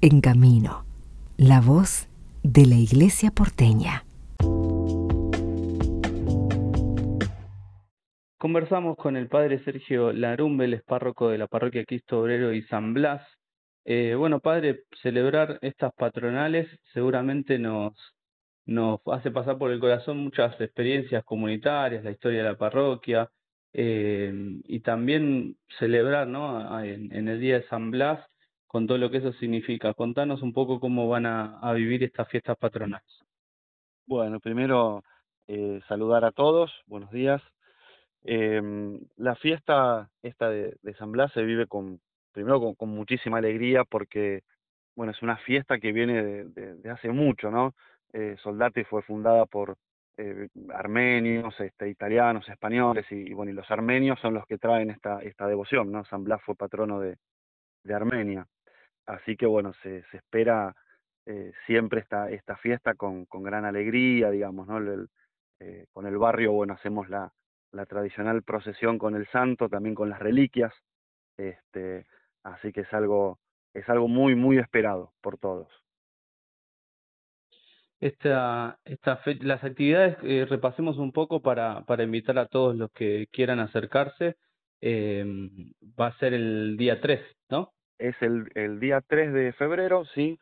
En Camino, la voz de la Iglesia porteña. Conversamos con el padre Sergio Larumbel, es párroco de la parroquia Cristo Obrero y San Blas. Eh, bueno, padre, celebrar estas patronales seguramente nos, hace pasar por el corazón muchas experiencias comunitarias, la historia de la parroquia, eh, y también celebrar ¿no? en, el Día de San Blas con todo lo que eso significa. Contanos un poco cómo van a, vivir estas fiestas patronales. Bueno, primero eh, saludar a todos, buenos días. Eh, la fiesta esta de, San Blas se vive con, primero con, muchísima alegría porque, bueno, es una fiesta que viene de, hace mucho, ¿no? Eh, Soldati fue fundada por eh, armenios, este, italianos, españoles, y, y, bueno, y los armenios son los que traen esta, esta devoción, ¿no? San Blas fue patrono de Armenia. Así que bueno, se, se espera eh, siempre esta, esta fiesta con, con gran alegría, digamos, ¿no? Eh, con el barrio, bueno, hacemos la, la tradicional procesión con el santo, también con las reliquias, este, así que es algo, es algo muy, muy esperado por todos. Las actividades, eh, repasemos un poco para, para invitar a todos los que quieran acercarse. Eh, va a ser el día 3, ¿no? Es el, el día 3 de febrero, sí.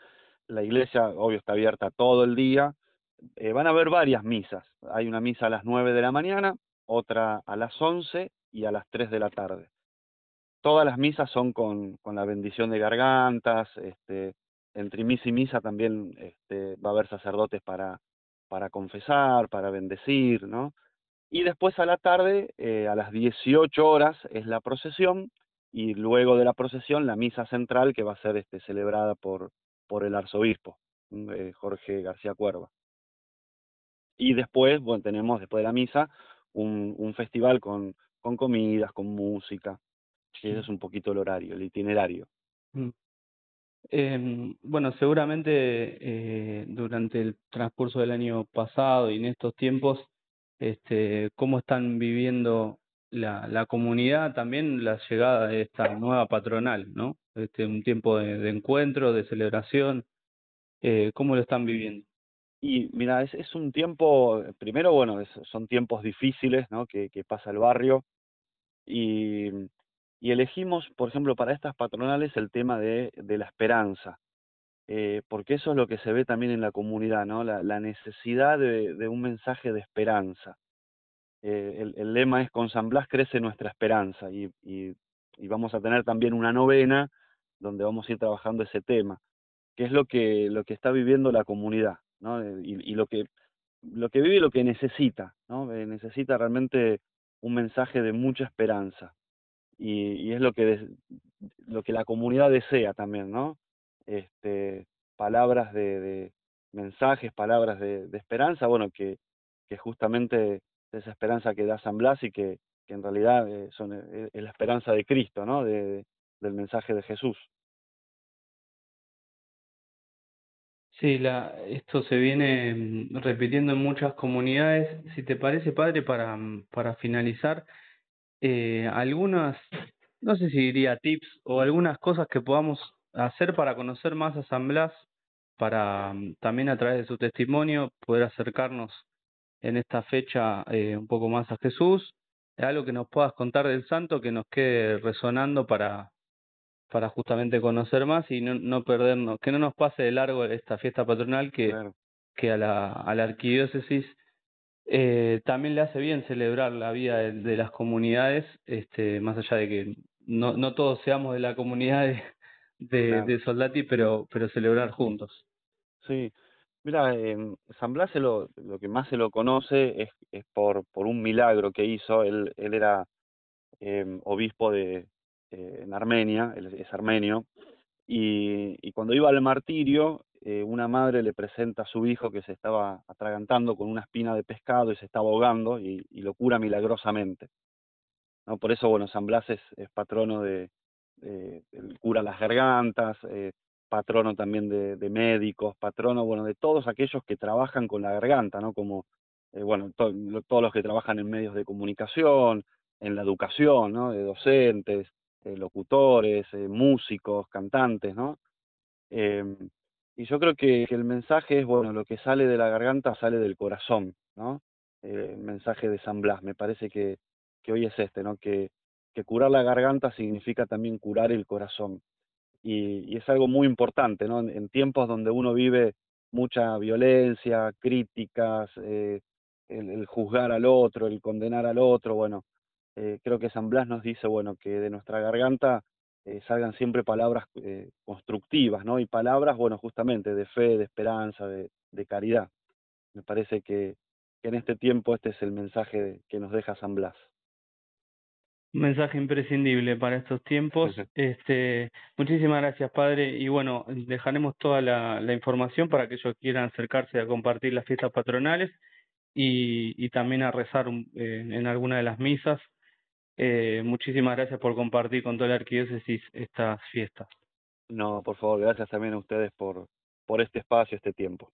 La iglesia, obvio, está abierta todo el día. Eh, van a haber varias misas. Hay una misa a las 9 de la mañana, otra a las 11 y a las 3 de la tarde. Todas las misas son con, con la bendición de gargantas, este, entre misa y misa también este, va a haber sacerdotes para, para confesar, para bendecir, ¿no? Y después a la tarde, eh, a las 18 horas, es la procesión, y luego de la procesión, la misa central que va a ser este, celebrada por, por el arzobispo, eh, Jorge García Cuerva. Y después, bueno, tenemos después de la misa un, un festival con, con comidas, con música. Y ese es un poquito el horario, el itinerario. Mm. Eh, bueno, seguramente eh, durante el transcurso del año pasado y en estos tiempos, este, cómo están viviendo la, la comunidad también la llegada de esta nueva patronal, ¿no? Este, un tiempo de, encuentro, de celebración, eh, ¿cómo lo están viviendo? Y mira, es, es un tiempo, primero, bueno, son tiempos difíciles, ¿no? Que, pasa el barrio y y elegimos, por ejemplo, para estas patronales el tema de, de la esperanza, eh, porque eso es lo que se ve también en la comunidad, ¿no? La, necesidad de, un mensaje de esperanza. Eh, el, lema es con San Blas crece nuestra esperanza y, y, vamos a tener también una novena donde vamos a ir trabajando ese tema, que es lo que, lo que está viviendo la comunidad, ¿no? Y, y lo que lo que vive y lo que necesita, ¿no? Eh, necesita realmente un mensaje de mucha esperanza y, es lo que lo que la comunidad desea también, ¿no? Este, palabras de, de mensajes, palabras de, de, esperanza, bueno, que, que justamente esa esperanza que da San Blas y que, en realidad eh, son, eh, es la esperanza de Cristo, ¿no? De, del mensaje de Jesús. Sí, la, esto se viene mm, repitiendo en muchas comunidades. Si te parece, padre, para, mm, para finalizar, eh, algunas, no sé si diría tips o algunas cosas que podamos hacer para conocer más a San Blas, para mm, también a través de su testimonio poder acercarnos en esta fecha eh, un poco más a Jesús, algo que nos puedas contar del santo que nos quede resonando para, para justamente conocer más y no, no perdernos, que no nos pase de largo esta fiesta patronal que, claro. que a la, a la arquidiócesis eh, también le hace bien celebrar la vida de, de, las comunidades, este, más allá de que no, no todos seamos de la comunidad de, de, claro. de Soldati, pero, pero celebrar juntos. Sí, mira, eh, San Blas lo, lo que más se lo conoce es, por, un milagro que hizo, él, él era eh, obispo de, eh, en Armenia, él es armenio, y, cuando iba al martirio, eh, una madre le presenta a su hijo que se estaba atragantando con una espina de pescado y se estaba ahogando y, lo cura milagrosamente. ¿no? Por eso, bueno, San Blas es, patrono de, cura las gargantas, eh, patrono también de, médicos, patrono, bueno, de todos aquellos que trabajan con la garganta, ¿no? Como, eh, bueno, todos los que trabajan en medios de comunicación, en la educación, ¿no? De docentes, eh, locutores, músicos, cantantes, ¿no? Em, y yo creo que, el mensaje es, bueno, lo que sale de la garganta sale del corazón, ¿no? Eh, el mensaje de San Blas, me parece que, que hoy es este, ¿no? Que, que curar la garganta significa también curar el corazón. Y, y es algo muy importante, ¿no? En, tiempos donde uno vive mucha violencia, críticas, eh, el, juzgar al otro, el condenar al otro, bueno, eh, creo que San Blas nos dice, bueno, que de nuestra garganta eh, salgan siempre palabras constructivas, ¿no? Y palabras, bueno, justamente de fe, de esperanza, de, caridad. Me parece que, en este tiempo este es el mensaje que nos deja San Blas. Mensaje imprescindible para estos tiempos. este, muchísimas gracias, Padre. Y bueno, dejaremos toda la, la información para que ellos quieran acercarse a compartir las fiestas patronales y, y también a rezar en alguna de las misas eh, muchísimas gracias por compartir con toda la arquidiócesis estas fiestas. No, por favor, gracias también a ustedes por, por este espacio, este tiempo.